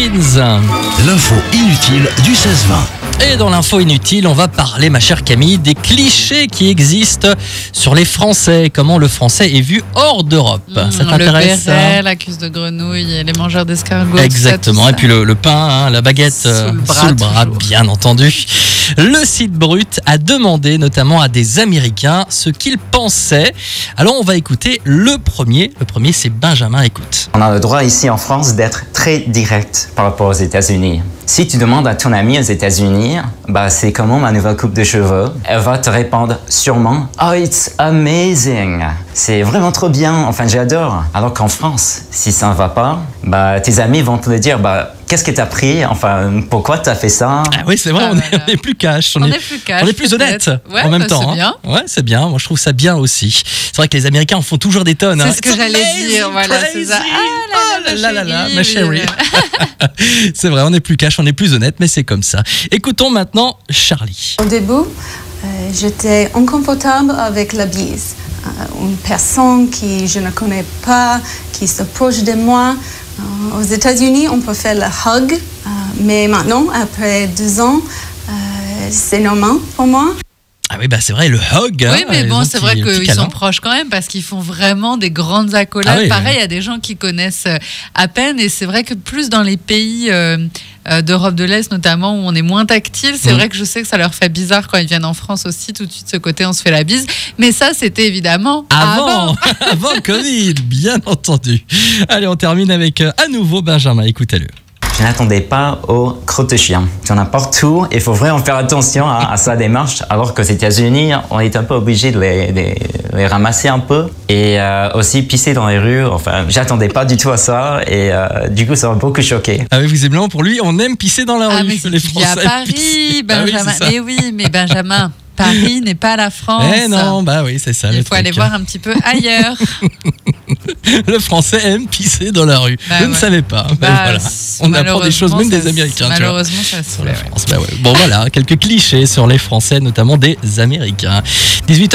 L'info inutile du 16-20. Et dans l'info inutile, on va parler, ma chère Camille, des clichés qui existent sur les Français. Comment le français est vu hors d'Europe. ça Mmh, le t'intéresse ça béret, la cuisse de grenouille et les mangeurs d'escargots. Exactement. tout ça, Et puis le, le pain, hein, la baguette Sous euh, le bras, bien entendu. Le site Brut a demandé notamment à des Américains ce qu'ils pensaient. Alors on va écouter le premier. Le premier, c'est Benjamin. Écoute. On a le droit ici en France d'être très direct par rapport aux États-Unis. Si tu demandes à ton ami aux États-Unis, bah c'est comment ma nouvelle coupe de cheveux, elle va te répondre sûrement Oh, it's amazing. C'est vraiment trop bien. Enfin, j'adore. Alors qu'en France, si ça ne va pas, bah tes amis vont te le dire. Bah qu'est-ce que t'as pris? Enfin, pourquoi t'as fait ça? Ah oui, c'est vrai, Ah on, est, là. on est plus cash. On est plus cash, On est plus honnête Ouais, en même bah, temps. c'est hein. bien. Ouais, c'est bien. Moi, je trouve ça bien aussi. C'est vrai que les Américains en font toujours des tonnes. C'est hein. ce que j'allais dire, voilà, c'est ça. Ah là là, Oh là là, ma chérie. c'est vrai, on est plus cash, on est plus honnête, mais c'est comme ça. Écoutons maintenant Charlie. Au début, euh, j'étais inconfortable avec la bise. Euh, une personne qui je ne connais pas, qui s'approche de moi. Euh, aux États-Unis, on peut faire le hug, euh, mais maintenant, après deux ans, euh, c'est normal pour moi. Ah oui, bah c'est vrai, le hug. hein, Oui, mais bon, c'est vrai qu'ils sont proches quand même parce qu'ils font vraiment des grandes accolades. Ah oui, Pareil, oui. il y a des gens qui connaissent à peine et c'est vrai que plus dans les pays d'Europe de l'Est notamment où on est moins tactile, c'est Mm. vrai que je sais que ça leur fait bizarre quand ils viennent en France aussi, tout de suite ce côté on se fait la bise. Mais ça, c'était évidemment Avant, avant le Covid, bien entendu. Allez, on termine avec euh, à nouveau Benjamin. Écoutez-le. Je n'attendais pas aux crottes de chien. Tu en as partout et il faut vraiment faire attention à, à sa démarche. Alors qu'aux États-Unis, on est un peu obligé de les, les- les ramasser un peu et euh, aussi pisser dans les rues. Enfin, j'attendais pas du tout à ça et euh, du coup, ça m'a beaucoup choqué. Ah oui, visiblement pour lui, on aime pisser dans la Ah, rue. mais c'est les vis à Français Paris, pissent. Ah oui, Benjamin. mais oui, mais Benjamin, Paris n'est pas la France. Eh non, bah oui, c'est ça. Il le faut truc. aller voir un petit peu ailleurs. Le français aime pisser dans la rue. Bah Je ne savais pas. Bah, voilà. On apprend des choses même malheureusement, des Américains. tu vois. Malheureusement, ça se fait. ouais. Bah ouais. Bon voilà, quelques clichés sur les Français, notamment des Américains. 18